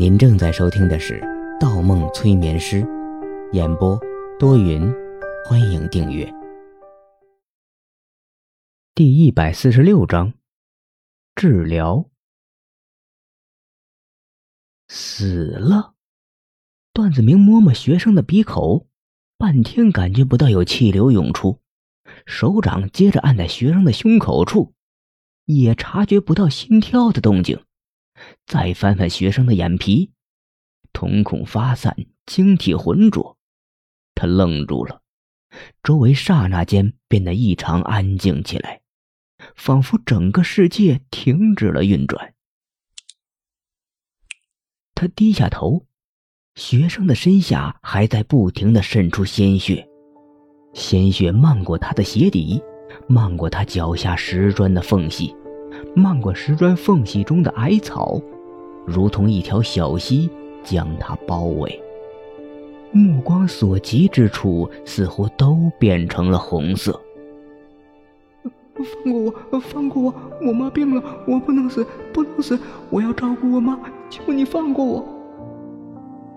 您正在收听的是《盗梦催眠师》，演播多云，欢迎订阅。第一百四十六章，治疗死了。段子明摸摸学生的鼻口，半天感觉不到有气流涌出，手掌接着按在学生的胸口处，也察觉不到心跳的动静。再翻翻学生的眼皮，瞳孔发散，晶体浑浊。他愣住了，周围刹那间变得异常安静起来，仿佛整个世界停止了运转。他低下头，学生的身下还在不停的渗出鲜血，鲜血漫过他的鞋底，漫过他脚下石砖的缝隙。漫过石砖缝隙中的矮草，如同一条小溪将它包围。目光所及之处，似乎都变成了红色。放过我，放过我！我妈病了，我不能死，不能死！我要照顾我妈，求你放过我！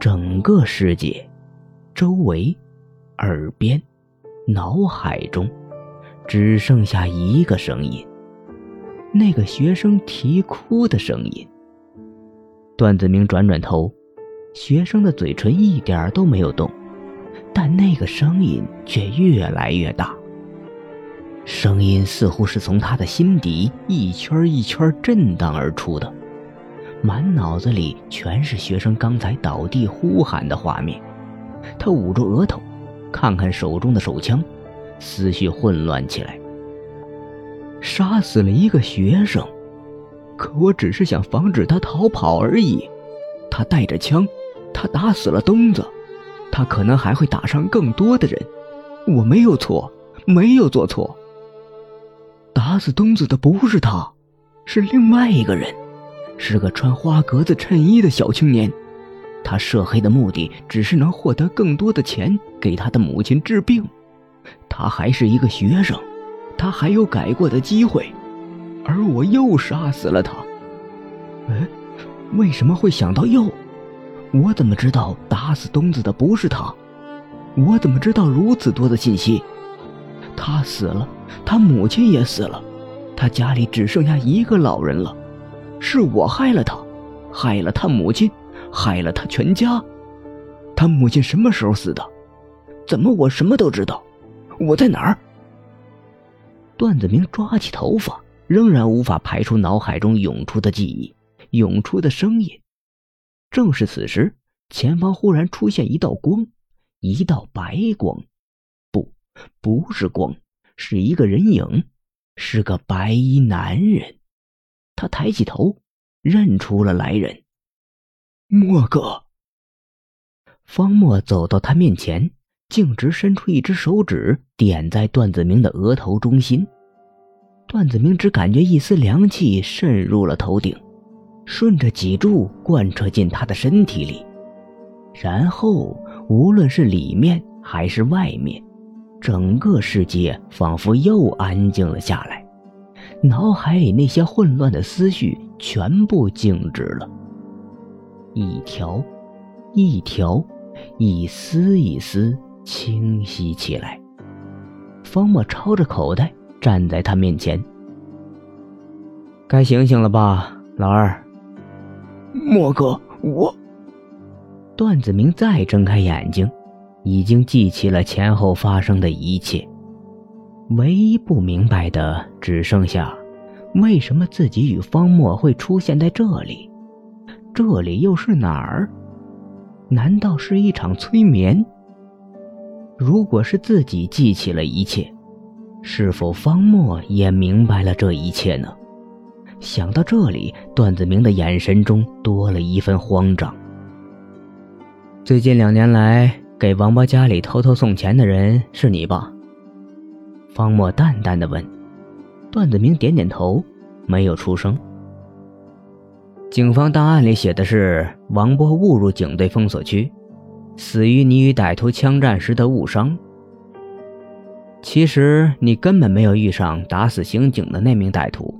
整个世界，周围、耳边、脑海中，只剩下一个声音。那个学生啼哭的声音。段子明转转头，学生的嘴唇一点都没有动，但那个声音却越来越大。声音似乎是从他的心底一圈一圈震荡而出的，满脑子里全是学生刚才倒地呼喊的画面。他捂住额头，看看手中的手枪，思绪混乱起来。杀死了一个学生，可我只是想防止他逃跑而已。他带着枪，他打死了东子，他可能还会打伤更多的人。我没有错，没有做错。打死东子的不是他，是另外一个人，是个穿花格子衬衣的小青年。他涉黑的目的只是能获得更多的钱给他的母亲治病。他还是一个学生。他还有改过的机会，而我又杀死了他。哎，为什么会想到又？我怎么知道打死东子的不是他？我怎么知道如此多的信息？他死了，他母亲也死了，他家里只剩下一个老人了。是我害了他，害了他母亲，害了他全家。他母亲什么时候死的？怎么我什么都知道？我在哪儿？段子明抓起头发，仍然无法排除脑海中涌出的记忆，涌出的声音。正是此时，前方忽然出现一道光，一道白光，不，不是光，是一个人影，是个白衣男人。他抬起头，认出了来人，莫哥。方墨走到他面前。径直伸出一只手指，点在段子明的额头中心。段子明只感觉一丝凉气渗入了头顶，顺着脊柱贯彻进他的身体里。然后，无论是里面还是外面，整个世界仿佛又安静了下来，脑海里那些混乱的思绪全部静止了。一条，一条，一丝一丝。清晰起来。方墨抄着口袋站在他面前。该醒醒了吧，老二。莫哥，我。段子明再睁开眼睛，已经记起了前后发生的一切。唯一不明白的只剩下，为什么自己与方墨会出现在这里？这里又是哪儿？难道是一场催眠？如果是自己记起了一切，是否方墨也明白了这一切呢？想到这里，段子明的眼神中多了一份慌张。最近两年来，给王八家里偷偷送钱的人是你吧？方墨淡淡的问。段子明点点头，没有出声。警方档案里写的是王波误入警队封锁区。死于你与歹徒枪战时的误伤。其实你根本没有遇上打死刑警的那名歹徒，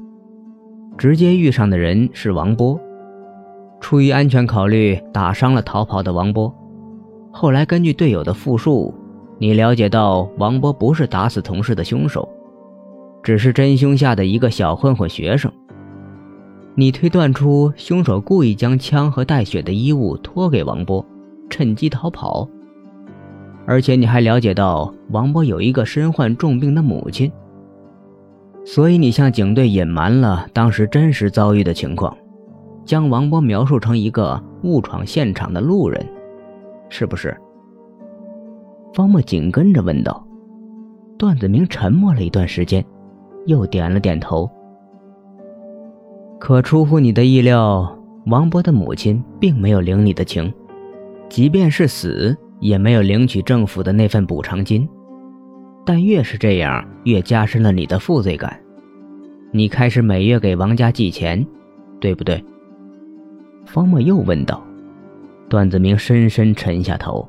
直接遇上的人是王波。出于安全考虑，打伤了逃跑的王波。后来根据队友的复述，你了解到王波不是打死同事的凶手，只是真凶下的一个小混混学生。你推断出凶手故意将枪和带血的衣物托给王波，趁机逃跑。而且你还了解到王波有一个身患重病的母亲，所以你向警队隐瞒了当时真实遭遇的情况，将王波描述成一个误闯现场的路人，是不是？方墨紧跟着问道。段子明沉默了一段时间，又点了点头。可出乎你的意料，王波的母亲并没有领你的情，即便是死，也没有领取政府的那份补偿金。但越是这样，越加深了你的负罪感。你开始每月给王家寄钱，对不对？方墨又问道。段子明深深沉下头。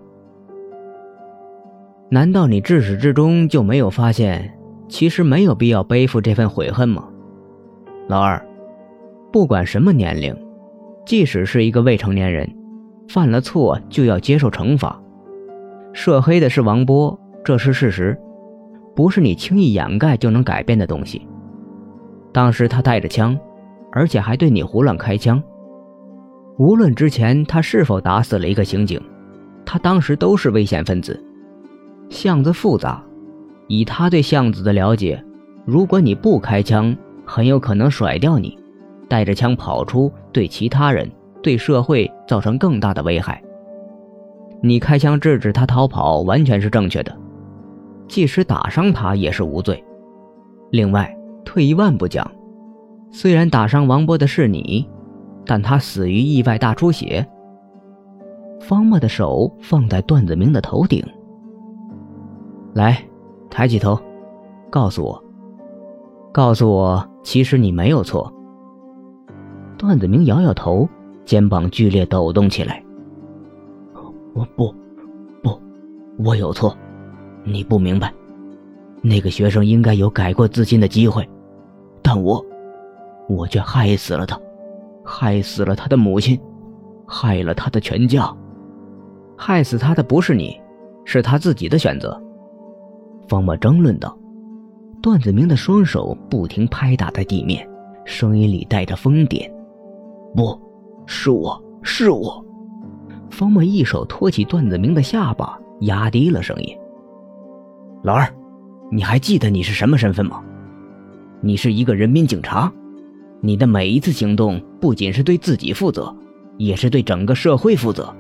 难道你至始至终就没有发现，其实没有必要背负这份悔恨吗，老二？不管什么年龄，即使是一个未成年人，犯了错就要接受惩罚。涉黑的是王波，这是事实，不是你轻易掩盖就能改变的东西。当时他带着枪，而且还对你胡乱开枪。无论之前他是否打死了一个刑警，他当时都是危险分子。巷子复杂，以他对巷子的了解，如果你不开枪，很有可能甩掉你。带着枪跑出，对其他人、对社会造成更大的危害。你开枪制止他逃跑，完全是正确的。即使打伤他，也是无罪。另外，退一万步讲，虽然打伤王波的是你，但他死于意外大出血。方墨的手放在段子明的头顶，来，抬起头，告诉我，告诉我，其实你没有错。段子明摇摇头，肩膀剧烈抖动起来。我不，不，我有错，你不明白。那个学生应该有改过自新的机会，但我，我却害死了他，害死了他的母亲，害了他的全家。害死他的不是你，是他自己的选择。方墨争论道。段子明的双手不停拍打在地面，声音里带着疯癫。不，是我是我。方墨一手托起段子明的下巴，压低了声音：“老二，你还记得你是什么身份吗？你是一个人民警察，你的每一次行动不仅是对自己负责，也是对整个社会负责。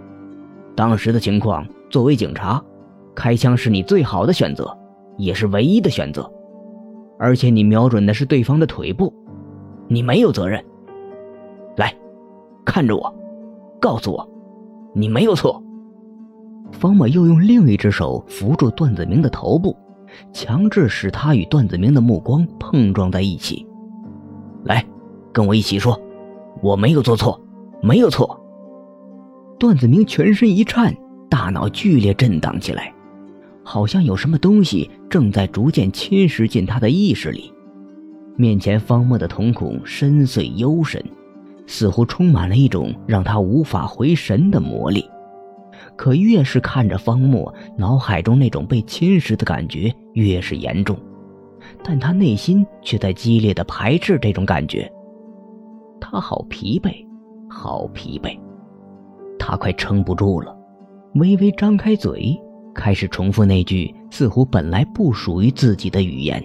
当时的情况，作为警察，开枪是你最好的选择，也是唯一的选择。而且你瞄准的是对方的腿部，你没有责任。”看着我，告诉我，你没有错。方墨又用另一只手扶住段子明的头部，强制使他与段子明的目光碰撞在一起。来，跟我一起说，我没有做错，没有错。段子明全身一颤，大脑剧烈震荡起来，好像有什么东西正在逐渐侵蚀进他的意识里。面前方墨的瞳孔深邃幽深。似乎充满了一种让他无法回神的魔力，可越是看着方墨，脑海中那种被侵蚀的感觉越是严重，但他内心却在激烈的排斥这种感觉。他好疲惫，好疲惫，他快撑不住了，微微张开嘴，开始重复那句似乎本来不属于自己的语言：“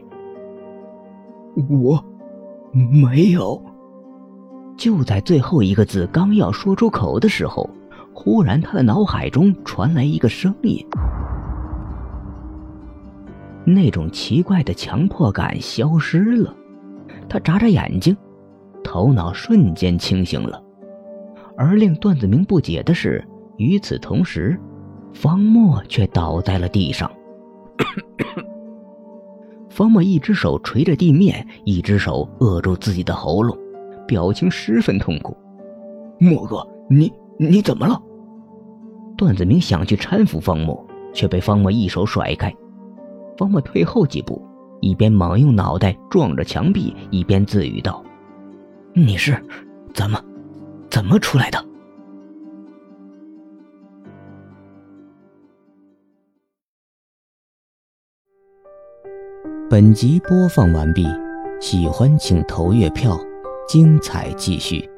我，没有。”就在最后一个字刚要说出口的时候，忽然他的脑海中传来一个声音，那种奇怪的强迫感消失了，他眨眨眼睛，头脑瞬间清醒了。而令段子明不解的是，与此同时，方墨却倒在了地上。方墨一只手捶着地面，一只手扼住自己的喉咙。表情十分痛苦。莫哥你你怎么了？段子明想去搀扶方莫却被方莫一手甩开。方莫退后几步一边忙用脑袋撞着墙壁一边自语道你是怎么怎么出来的？本集播放完毕喜欢请投月票。精彩继续。